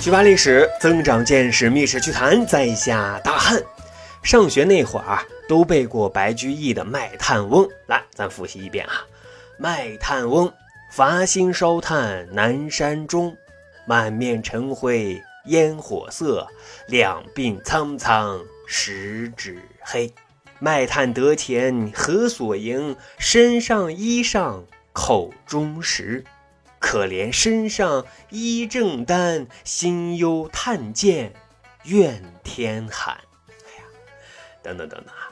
去扒历史，增长见识，密室趣谈，在下大汉。上学那会儿，都背过白居易的《卖炭翁》，来，咱复习一遍啊。《卖炭翁》，伐薪烧炭南山中，满面尘灰烟火色，两鬓苍苍十指黑。卖炭得钱何所营？身上衣裳口中食。可怜身上衣正单，心忧炭贱怨天寒。哎呀，等等等等啊！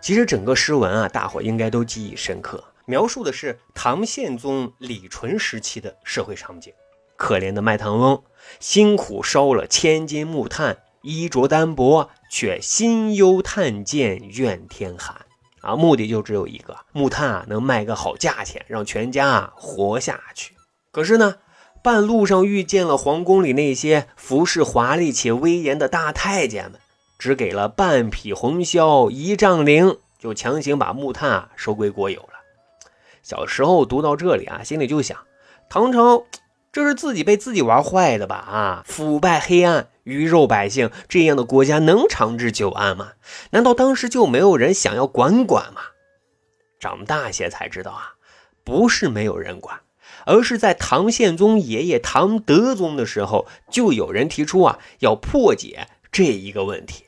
其实整个诗文啊，大伙应该都记忆深刻，描述的是唐宪宗李纯时期的社会场景。可怜的卖炭翁，辛苦烧了千斤木炭，衣着单薄，却心忧炭贱怨天寒啊！目的就只有一个，木炭啊能卖个好价钱，让全家啊活下去。可是呢，半路上遇见了皇宫里那些服饰华丽且威严的大太监们，只给了半匹红绡一丈绫，就强行把木炭啊收归国有了。小时候读到这里啊，心里就想：唐朝这是自己被自己玩坏的吧？啊，腐败黑暗，鱼肉百姓，这样的国家能长治久安吗？难道当时就没有人想要管管吗？长大些才知道啊，不是没有人管。而是在唐宪宗爷爷唐德宗的时候，就有人提出啊，要破解这一个问题。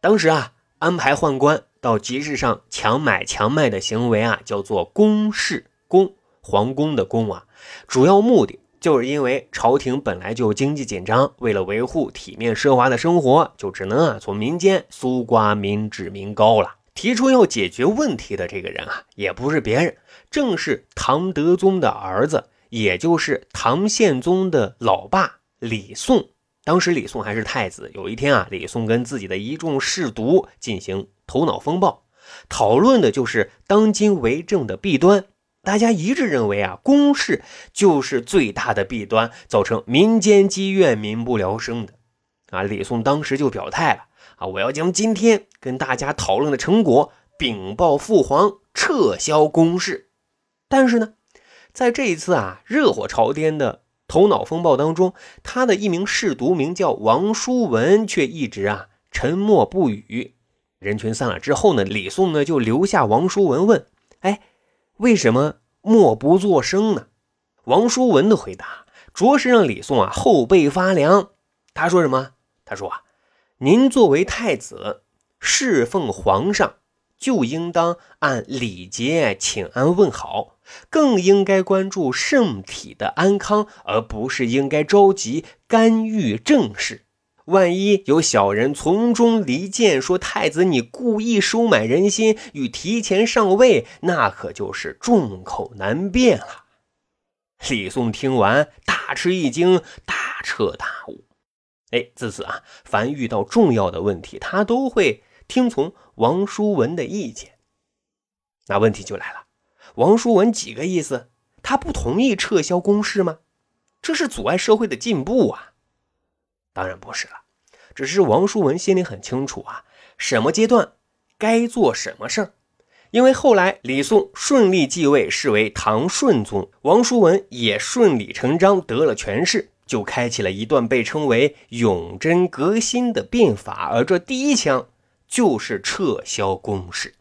当时啊，安排宦官到集市上强买强卖的行为啊，叫做宫市宫，皇宫的宫啊。主要目的就是因为朝廷本来就经济紧张，为了维护体面奢华的生活，就只能啊从民间搜刮民脂民膏了。提出要解决问题的这个人啊，也不是别人。正是唐德宗的儿子，也就是唐宪宗的老爸李诵。当时李诵还是太子。有一天啊，李诵跟自己的一众士卒进行头脑风暴，讨论的就是当今为政的弊端。大家一致认为啊，公事就是最大的弊端，造成民间积怨、民不聊生的。啊，李诵当时就表态了啊，我要将今天跟大家讨论的成果禀报父皇，撤销公事。但是呢，在这一次啊热火朝天的头脑风暴当中，他的一名侍读名叫王叔文，却一直啊沉默不语。人群散了之后呢，李宋呢就留下王叔文问：“哎，为什么默不作声呢？”王叔文的回答着实让李宋啊后背发凉。他说什么？他说啊，您作为太子，侍奉皇上。就应当按礼节请安问好，更应该关注圣体的安康，而不是应该着急干预政事。万一有小人从中离间，说太子你故意收买人心与提前上位，那可就是众口难辩了。李宋听完大吃一惊，大彻大悟。哎，自此啊，凡遇到重要的问题，他都会。听从王叔文的意见，那问题就来了。王叔文几个意思？他不同意撤销公示吗？这是阻碍社会的进步啊！当然不是了，只是王叔文心里很清楚啊，什么阶段该做什么事儿。因为后来李诵顺利继位，是为唐顺宗，王叔文也顺理成章得了权势，就开启了一段被称为永贞革新的变法。而这第一枪。就是撤销公示。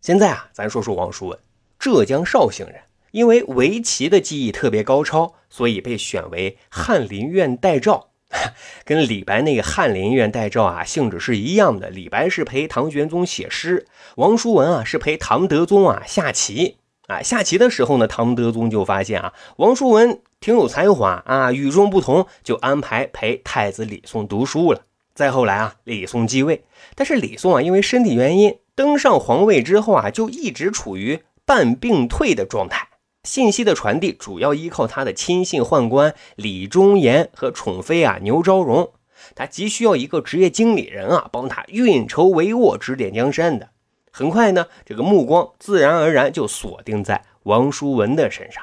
现在啊，咱说说王叔文，浙江绍兴人，因为围棋的技艺特别高超，所以被选为翰林院待诏。跟李白那个翰林院待诏啊，性质是一样的。李白是陪唐玄宗写诗，王叔文啊是陪唐德宗啊下棋。啊，下棋的时候呢，唐德宗就发现啊，王叔文挺有才华啊，与众不同，就安排陪太子李诵读书了。再后来啊，李诵继位，但是李诵啊，因为身体原因登上皇位之后啊，就一直处于半病退的状态。信息的传递主要依靠他的亲信宦官李忠言和宠妃啊牛昭容，他急需要一个职业经理人啊，帮他运筹帷幄、指点江山的。很快呢，这个目光自然而然就锁定在王叔文的身上。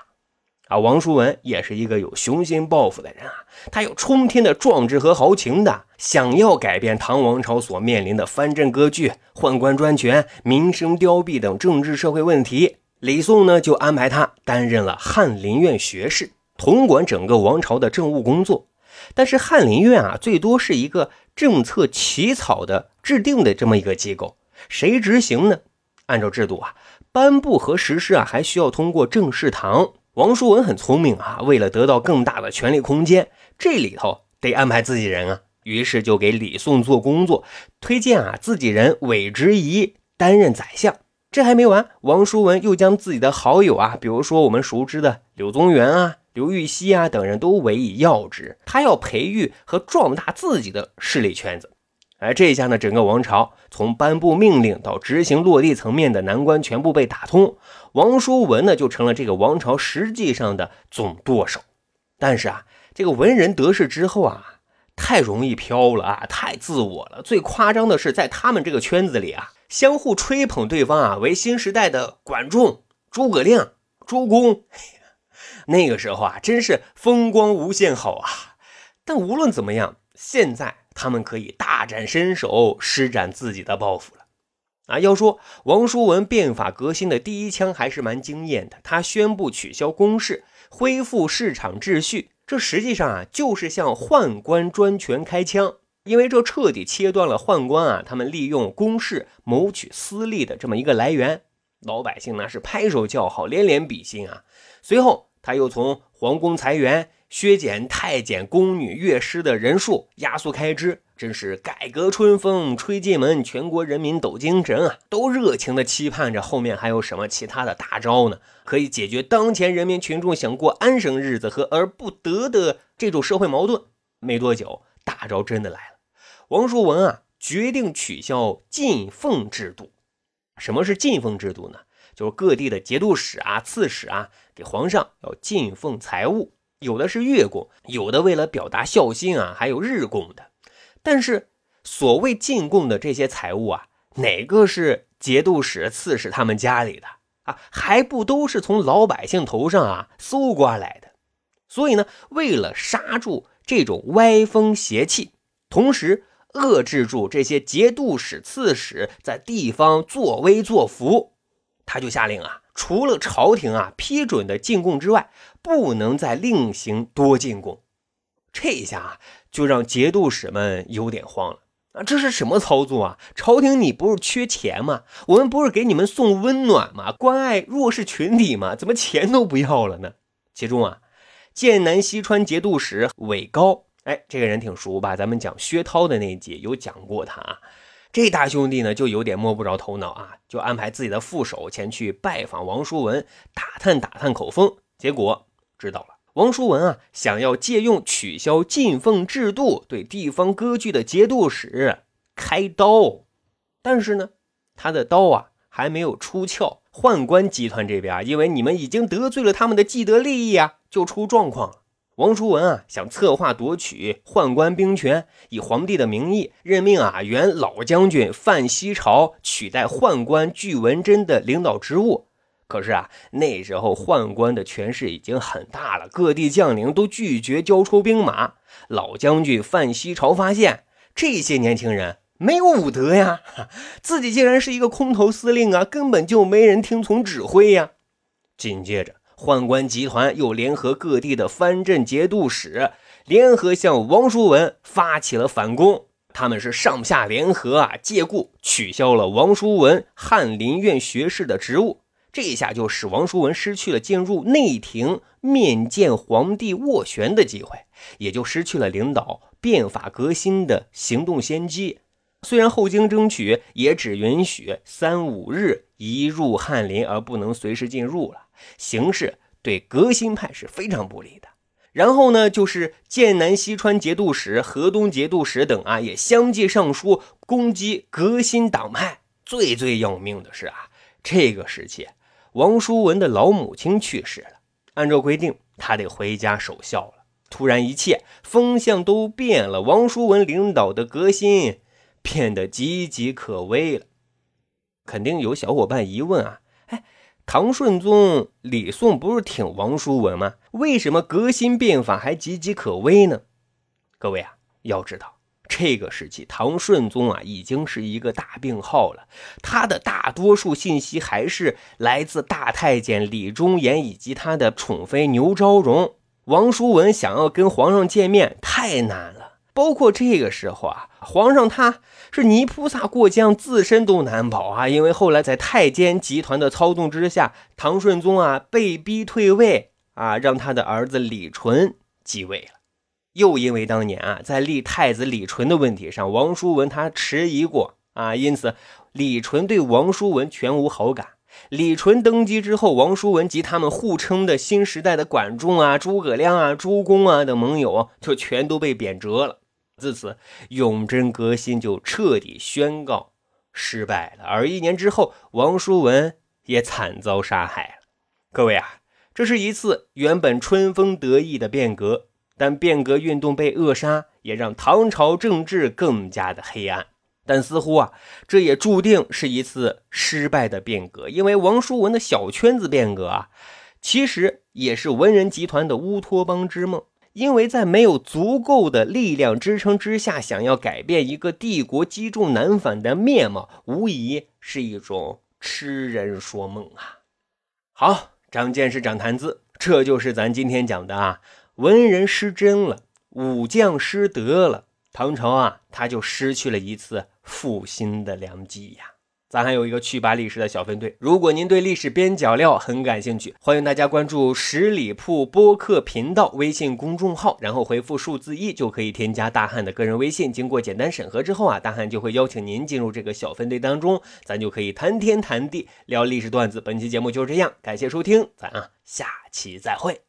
王叔文也是一个有雄心抱负的人啊，他有冲天的壮志和豪情的，想要改变唐王朝所面临的藩镇割据、宦官专权、民生凋敝等政治社会问题。李诵呢，就安排他担任了翰林院学士，统管整个王朝的政务工作。但是翰林院啊，最多是一个政策起草的制定的这么一个机构，谁执行呢？按照制度啊，颁布和实施啊，还需要通过政事堂。王叔文很聪明啊，为了得到更大的权力空间，这里头得安排自己人啊，于是就给李宋做工作，推荐啊自己人韦执仪担任宰相。这还没完，王叔文又将自己的好友啊，比如说我们熟知的柳宗元啊、刘禹锡啊等人都委以要职，他要培育和壮大自己的势力圈子。而这一下呢，整个王朝从颁布命令到执行落地层面的难关全部被打通，王叔文呢就成了这个王朝实际上的总舵手。但是啊，这个文人得势之后啊，太容易飘了啊，太自我了。最夸张的是，在他们这个圈子里啊。相互吹捧对方啊，为新时代的管仲、诸葛亮、周公。那个时候啊，真是风光无限好啊！但无论怎么样，现在他们可以大展身手，施展自己的抱负了。啊，要说王叔文变法革新的第一枪还是蛮惊艳的。他宣布取消公示，恢复市场秩序，这实际上啊，就是向宦官专权开枪。因为这彻底切断了宦官啊，他们利用公事谋取私利的这么一个来源，老百姓呢是拍手叫好，连连比心啊。随后他又从皇宫裁员、削减太监、宫女、乐师的人数，压缩开支，真是改革春风吹进门，全国人民抖精神啊，都热情的期盼着后面还有什么其他的大招呢，可以解决当前人民群众想过安生日子和而不得的这种社会矛盾。没多久，大招真的来了。王叔文啊，决定取消进奉制度。什么是进奉制度呢？就是各地的节度使啊、刺史啊，给皇上要进奉财物，有的是月供，有的为了表达孝心啊，还有日供的。但是所谓进贡的这些财物啊，哪个是节度使、刺史他们家里的啊？还不都是从老百姓头上啊搜刮来的？所以呢，为了刹住这种歪风邪气，同时。遏制住这些节度使、刺史在地方作威作福，他就下令啊，除了朝廷啊批准的进贡之外，不能再另行多进贡。这一下，就让节度使们有点慌了啊！这是什么操作啊？朝廷你不是缺钱吗？我们不是给你们送温暖吗？关爱弱势群体吗？怎么钱都不要了呢？其中啊，剑南西川节度使韦高。哎，这个人挺熟吧？咱们讲薛涛的那一集有讲过他啊。这大兄弟呢，就有点摸不着头脑啊，就安排自己的副手前去拜访王叔文，打探打探口风。结果知道了，王叔文啊，想要借用取消进奉制度对地方割据的节度使开刀，但是呢，他的刀啊还没有出鞘，宦官集团这边啊，因为你们已经得罪了他们的既得利益啊，就出状况。王叔文啊，想策划夺取宦官兵权，以皇帝的名义任命啊原老将军范希朝取代宦官巨文贞的领导职务。可是啊，那时候宦官的权势已经很大了，各地将领都拒绝交出兵马。老将军范希朝发现这些年轻人没有武德呀，自己竟然是一个空头司令啊，根本就没人听从指挥呀。紧接着。宦官集团又联合各地的藩镇节度使，联合向王叔文发起了反攻。他们是上下联合啊，借故取消了王叔文翰林院学士的职务。这一下就使王叔文失去了进入内廷面见皇帝斡旋的机会，也就失去了领导变法革新的行动先机。虽然后经争取，也只允许三五日一入翰林，而不能随时进入了。形势对革新派是非常不利的。然后呢，就是剑南西川节度使、河东节度使等啊，也相继上书攻击革新党派。最最要命的是啊，这个时期王叔文的老母亲去世了，按照规定他得回家守孝了。突然一切风向都变了，王叔文领导的革新变得岌岌可危了。肯定有小伙伴疑问啊。哎唐顺宗李诵不是挺王叔文吗？为什么革新变法还岌岌可危呢？各位啊，要知道这个时期唐顺宗啊已经是一个大病号了，他的大多数信息还是来自大太监李忠言以及他的宠妃牛昭容。王叔文想要跟皇上见面太难了。包括这个时候啊，皇上他是泥菩萨过江，自身都难保啊。因为后来在太监集团的操纵之下，唐顺宗啊被逼退位啊，让他的儿子李纯继位了。又因为当年啊在立太子李纯的问题上，王叔文他迟疑过啊，因此李纯对王叔文全无好感。李纯登基之后，王叔文及他们互称的新时代的管仲啊、诸葛亮啊、朱公啊等盟友，就全都被贬谪了。自此，永贞革新就彻底宣告失败了。而一年之后，王叔文也惨遭杀害了。各位啊，这是一次原本春风得意的变革，但变革运动被扼杀，也让唐朝政治更加的黑暗。但似乎啊，这也注定是一次失败的变革，因为王叔文的小圈子变革啊，其实也是文人集团的乌托邦之梦。因为在没有足够的力量支撑之下，想要改变一个帝国积重难返的面貌，无疑是一种痴人说梦啊！好，长见识，长谈资，这就是咱今天讲的啊，文人失真了，武将失德了。唐朝啊，他就失去了一次复兴的良机呀。咱还有一个趣扒历史的小分队，如果您对历史边角料很感兴趣，欢迎大家关注十里铺播客频道微信公众号，然后回复数字一就可以添加大汉的个人微信。经过简单审核之后啊，大汉就会邀请您进入这个小分队当中，咱就可以谈天谈地聊历史段子。本期节目就是这样，感谢收听，咱啊下期再会。